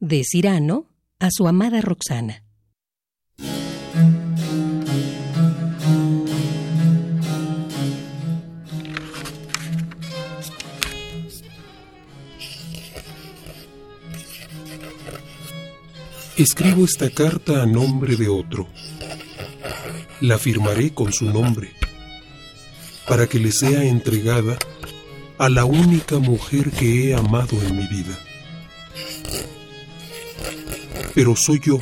De Cirano a su amada Roxana. Escribo esta carta a nombre de otro. La firmaré con su nombre, para que le sea entregada a la única mujer que he amado en mi vida. Pero soy yo,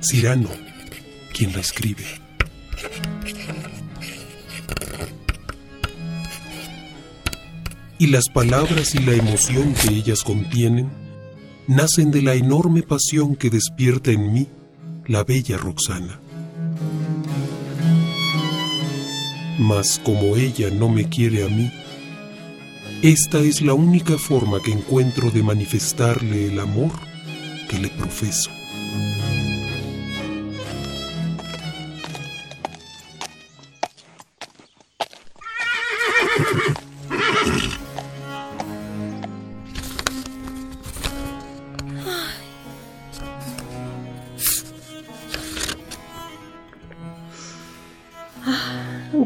Cirano, quien la escribe. Y las palabras y la emoción que ellas contienen nacen de la enorme pasión que despierta en mí la bella Roxana. Mas como ella no me quiere a mí, esta es la única forma que encuentro de manifestarle el amor que le profeso.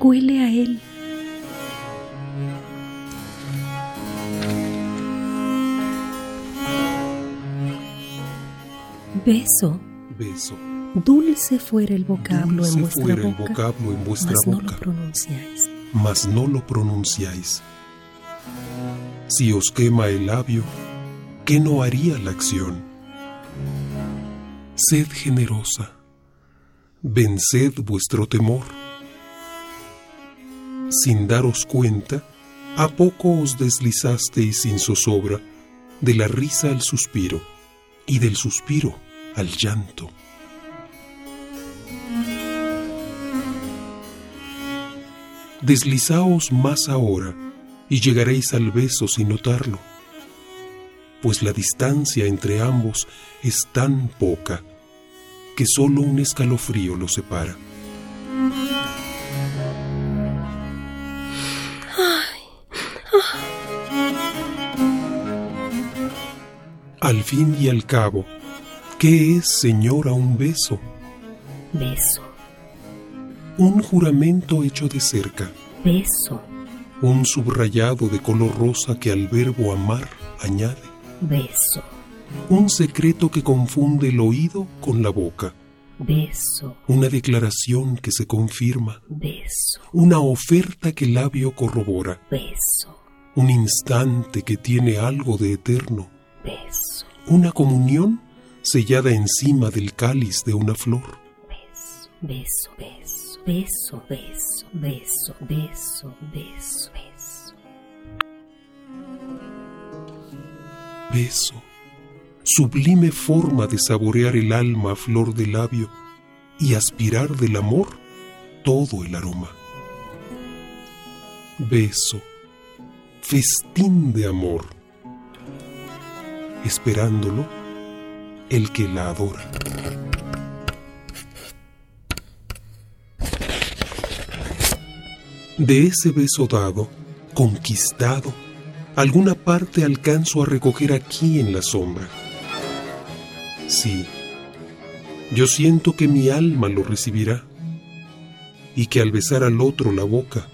Huele a él. Beso. Beso. Dulce fuera el vocablo Dulce en vuestra fuera boca. el vocablo en vuestra mas no boca, lo pronunciáis. mas no lo pronunciáis. Si os quema el labio, ¿qué no haría la acción? Sed generosa, venced vuestro temor. Sin daros cuenta, a poco os deslizasteis sin zozobra de la risa al suspiro y del suspiro al llanto. Deslizaos más ahora y llegaréis al beso sin notarlo, pues la distancia entre ambos es tan poca que solo un escalofrío los separa. Al fin y al cabo, ¿qué es, señora, un beso? Beso. Un juramento hecho de cerca, Beso. un subrayado de color rosa que al verbo amar añade, Beso. un secreto que confunde el oído con la boca, Beso. una declaración que se confirma, Beso. una oferta que el labio corrobora, Beso. un instante que tiene algo de eterno, Beso una comunión sellada encima del cáliz de una flor. Beso, beso, beso, beso, beso, beso, beso, beso. Beso, sublime forma de saborear el alma a flor de labio y aspirar del amor todo el aroma. Beso, festín de amor esperándolo el que la adora. De ese beso dado, conquistado, alguna parte alcanzo a recoger aquí en la sombra. Sí, yo siento que mi alma lo recibirá y que al besar al otro la boca,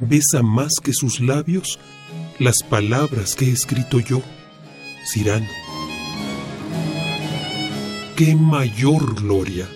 besa más que sus labios las palabras que he escrito yo, Cirano. ¡Qué mayor gloria!